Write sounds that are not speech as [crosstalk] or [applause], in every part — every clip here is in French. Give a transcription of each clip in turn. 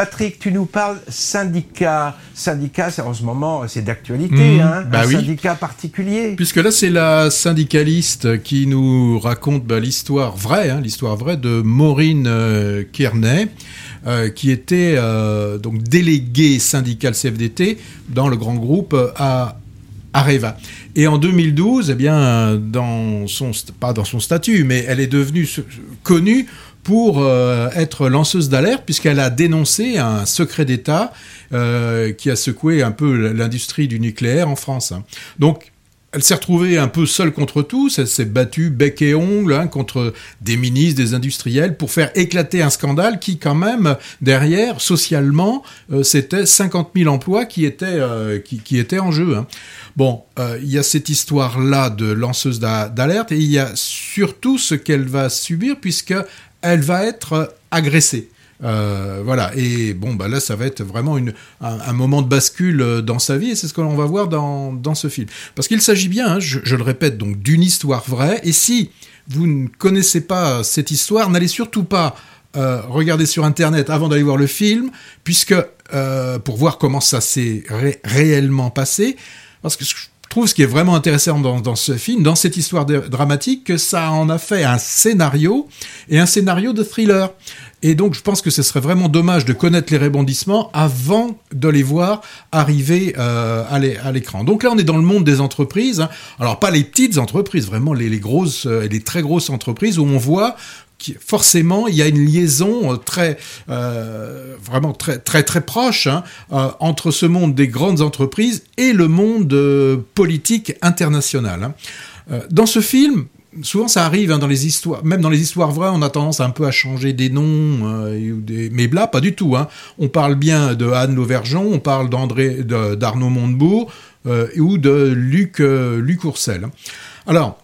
Patrick, tu nous parles syndicat. Syndicat, c'est en ce moment, c'est d'actualité, Mmh, hein, bah un oui. syndicat particulier. Puisque là, c'est la syndicaliste qui nous raconte bah, l'histoire vraie, hein, l'histoire vraie de Maureen euh, Kearney, euh, qui était euh, donc déléguée syndicale CFDT dans le grand groupe euh, à Areva. Et en 2012, eh bien, dans son pas dans son statut, mais elle est devenue connue pour euh, être lanceuse d'alerte puisqu'elle a dénoncé un secret d'État euh, qui a secoué un peu l'industrie du nucléaire en France. Donc elle s'est retrouvée un peu seule contre tous, elle s'est battue bec et ongle hein, contre des ministres, des industriels, pour faire éclater un scandale qui, quand même, derrière, socialement, euh, c'était 50 000 emplois qui étaient, qui, étaient en jeu. hein. Bon, il y a cette histoire-là de lanceuse d'a- d'alerte, et il y a surtout ce qu'elle va subir, puisque elle va être euh, agressée. Euh, voilà, et bon, bah là, ça va être vraiment un, moment de bascule euh, dans sa vie, et c'est ce que l'on va voir dans, ce film. Parce qu'il s'agit bien, hein, je, le répète, donc d'une histoire vraie, et si vous ne connaissez pas cette histoire, n'allez surtout pas regarder sur Internet avant d'aller voir le film, puisque pour voir comment ça s'est ré- réellement passé, parce que trouve ce qui est vraiment intéressant dans, ce film, dans cette histoire dramatique, que ça en a fait un scénario et un scénario de thriller. Et donc, je pense que ce serait vraiment dommage de connaître les rebondissements avant de les voir arriver euh, à l'é- à l'écran. Donc là, on est dans le monde des entreprises. hein. Alors, pas les petites entreprises, vraiment les, les grosses euh, et les très grosses entreprises où on voit forcément, il y a une liaison euh, très, euh, vraiment très, très, très proche hein, euh, entre ce monde des grandes entreprises et le monde politique international. hein. Dans ce film, souvent ça arrive hein, dans les histoires, même dans les histoires vraies, on a tendance un peu à changer des noms, mais là, pas du tout. On parle bien de Anne Lauvergeon, on parle d'André, d'Arnaud Montebourg ou de Luc, euh. Alors,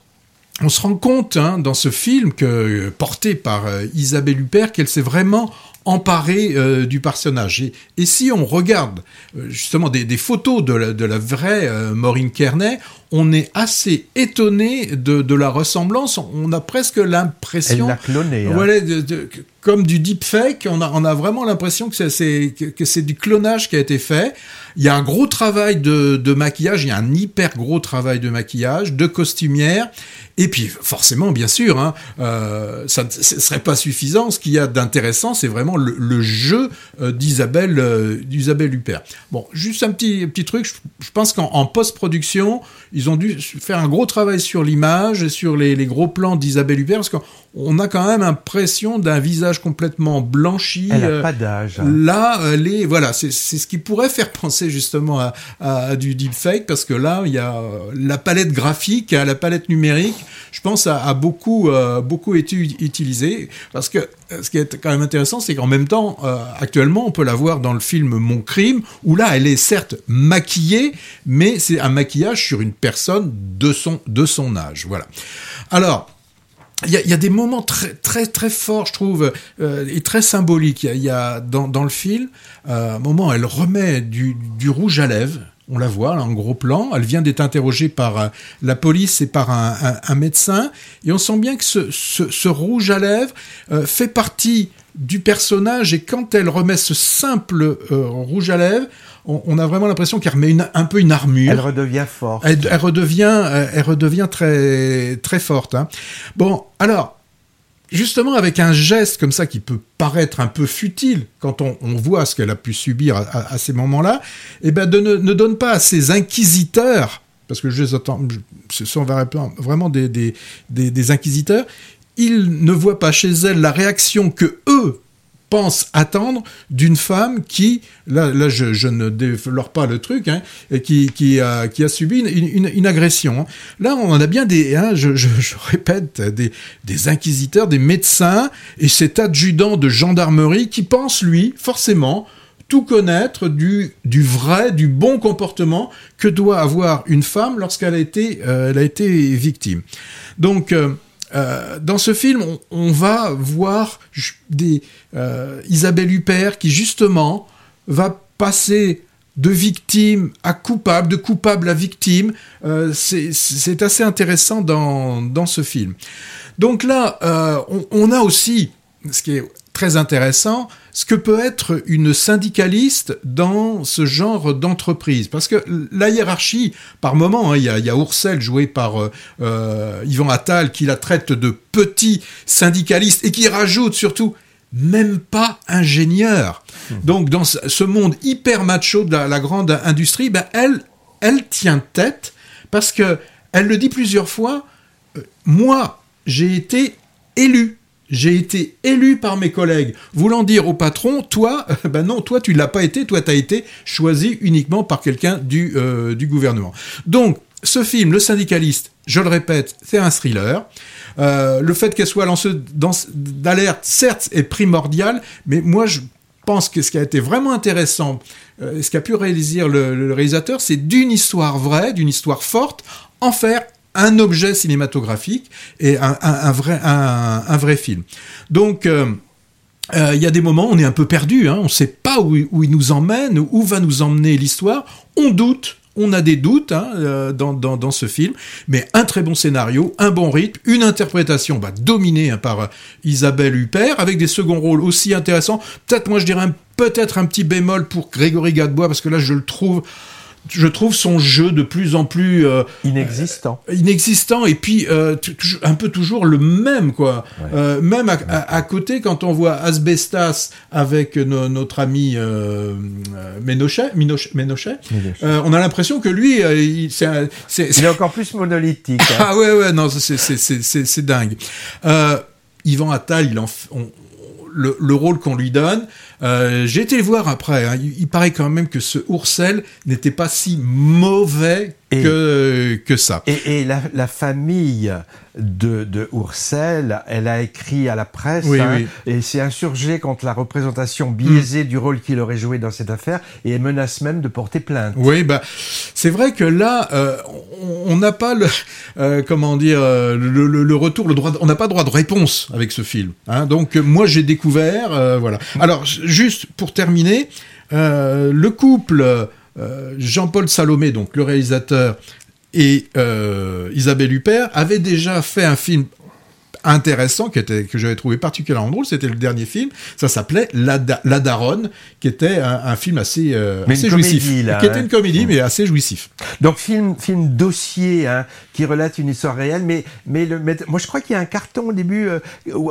on se rend compte hein, dans ce film que porté par euh, Isabelle Huppert qu'elle s'est vraiment emparée euh, du personnage. Et, et si on regarde euh, justement des, des photos de la, de la vraie euh, Maureen Kearney, on est assez étonné de, de la ressemblance. On a presque Elle l'impression l'a cloné. hein. voilà, de- de- comme du deepfake, on a, on a vraiment l'impression que c'est- c'est que, que c'est du clonage qui a été fait. Il y a un gros travail de, de maquillage, il y a un hyper gros travail de maquillage, de costumière, et puis forcément, bien sûr, hein, euh, ça ne serait pas suffisant. Ce qu'il y a d'intéressant, c'est vraiment le, le jeu euh, d'Isabelle euh, d'Isabelle Huppert. Bon, juste un petit petit truc. Je, je pense qu'en en post-production, ils ont dû faire un gros travail sur l'image et sur les, les gros plans d'Isabelle Huppert, parce qu'on a quand même l'impression d'un visage complètement blanchi. Elle n'a euh, pas d'âge. hein. Là, euh, les voilà, c'est c'est ce qui pourrait faire penser justement à, à- à du deepfake parce que là, il y a la palette graphique, à la palette numérique. Je pense a, a beaucoup euh, beaucoup été utilisée parce que ce qui est quand même intéressant, c'est qu'en même temps, euh, actuellement, on peut la voir dans le film Mon crime où là, elle est certes maquillée, mais c'est un maquillage sur une personne de son de son âge. Voilà. Alors. Il y, a, des moments très très très forts, je trouve, euh, et très symboliques. Il y a, dans, dans le film euh, un moment, elle remet du, du rouge à lèvres. On la voit là, en gros plan. Elle vient d'être interrogée par euh, la police et par un, un- un médecin, et on sent bien que ce, ce, ce rouge à lèvres euh, fait partie du personnage. Et quand elle remet ce simple euh, rouge à lèvres, on, on a vraiment l'impression qu'elle remet une- un peu une armure. Elle redevient forte. Elle, elle redevient, elle redevient très, très forte. hein. Bon, alors, justement, avec un geste comme ça qui peut paraître un peu futile quand on, voit ce qu'elle a pu subir à, ces moments-là, eh ben, ne, ne donne pas à ces inquisiteurs, parce que je les attends, ce sont vraiment vraiment des, des, des, des inquisiteurs, ils ne voient pas chez elle la réaction que eux pensent attendre d'une femme qui, là, là je, ne déflore pas le truc, hein, qui, qui, a, qui a subi une, une, agression. hein. Là, on a bien des, hein, je, je, répète, des, des inquisiteurs, des médecins et cet adjudant de gendarmerie qui pense, lui, forcément, tout connaître du, du vrai, du bon comportement que doit avoir une femme lorsqu'elle a été, euh, a été victime. Donc, euh, euh, dans ce film, on, va voir euh, Isabelle Huppert qui justement va passer de victime à coupable, de coupable à victime. Euh, c'est- assez intéressant dans, ce film. Donc là, on, on a aussi, ce qui est très intéressant ce que peut être une syndicaliste dans ce genre d'entreprise. Parce que la hiérarchie, par moment, hein, il y, a, Oursel joué par euh, euh, Yvan Attal qui la traite de petit syndicaliste et qui rajoute surtout même pas ingénieur. Mmh. Donc dans ce monde hyper macho de la, grande industrie, ben elle, elle tient tête parce que elle le dit plusieurs fois. Euh, moi, j'ai été élu j'ai été élu par mes collègues, voulant dire au patron, toi, ben non, toi tu l'as pas été, toi tu as été choisi uniquement par quelqu'un du, euh, du gouvernement. Donc, ce film, Le syndicaliste, je le répète, c'est un thriller. Euh, le fait qu'elle soit lanceuse d'alerte, certes, est primordial, mais moi je pense que ce qui a été vraiment intéressant, euh, ce qu'a pu réaliser le, le réalisateur, c'est d'une histoire vraie, d'une histoire forte, en faire un objet cinématographique et un, vrai, un, vrai film. Donc, euh, euh, il y a des moments, on est un peu perdu, hein, on ne sait pas où, il nous emmène, où va nous emmener l'histoire, on doute, on a des doutes hein, euh, dans, dans, dans, ce film, mais un très bon scénario, un bon rythme, une interprétation bah, dominée hein, par Isabelle Huppert, avec des seconds rôles aussi intéressants. Peut-être, moi, je dirais peut-être un petit bémol pour Grégory Gadebois, parce que là, je le trouve je trouve son jeu de plus en plus euh, inexistant. Euh, inexistant et puis euh, un peu toujours le même quoi. Même à, à, côté quand on voit Asbestas avec no, notre ami Ménochet, Ménochet, Ménochet on a l'impression que lui, il, c'est, il est encore plus monolithique. Hein. [laughs] ah ouais ouais non c'est c'est c'est c'est dingue. Yvan Attal, il en, on, le, le, rôle qu'on lui donne. Euh, J'ai été le voir après. Hein. Il, il, paraît quand même que ce Oursel n'était pas si mauvais et, que, que ça. Et, et la, la, famille de, de Oursel, elle a écrit à la presse oui, hein, oui. et s'est insurgée contre la représentation biaisée mm. du rôle qu'il aurait joué dans cette affaire et elle menace même de porter plainte. Oui, bah, c'est vrai que là, euh, on n'a pas le, euh, comment dire, le, le, le, retour, le droit, de, on n'a pas droit de réponse avec ce film. Hein. Donc moi j'ai découvert, euh, voilà. Alors juste pour terminer, euh, le couple euh, Jean-Paul Salomé, donc le réalisateur, et euh, Isabelle Huppert avaient déjà fait un film intéressant qui était que j'avais trouvé particulièrement drôle c'était le dernier film ça s'appelait La, da La Daronne qui était un, un film assez, euh, assez jouissif comédie, là, qui était une comédie mmh. mais assez jouissif donc film film dossier hein, qui relate une histoire réelle mais mais, le, mais moi je crois qu'il y a un carton au début euh,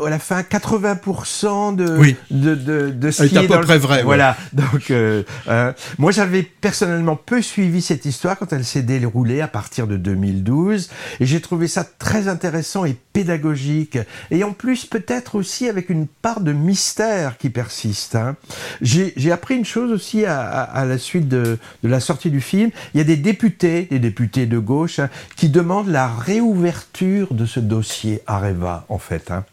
à la fin 80% de oui. de, de, de ce qui est à peu près le... vrai voilà ouais. donc euh, euh, moi j'avais personnellement peu suivi cette histoire quand elle s'est déroulée à partir de 2012 et j'ai trouvé ça très intéressant et pédagogique et en plus peut-être aussi avec une part de mystère qui persiste. Hein. J'ai appris une chose aussi à, à, à la suite de, de, la sortie du film. Il y a des députés, des députés de gauche, hein, qui demandent la réouverture de ce dossier Areva, en fait. Hein.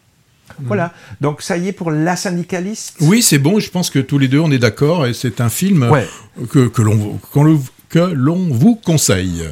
Mmh. Voilà, donc ça y est pour la syndicaliste? Oui, c'est bon, je pense que tous les deux on est d'accord et c'est un film ouais. que, que l'on que l'on vous conseille.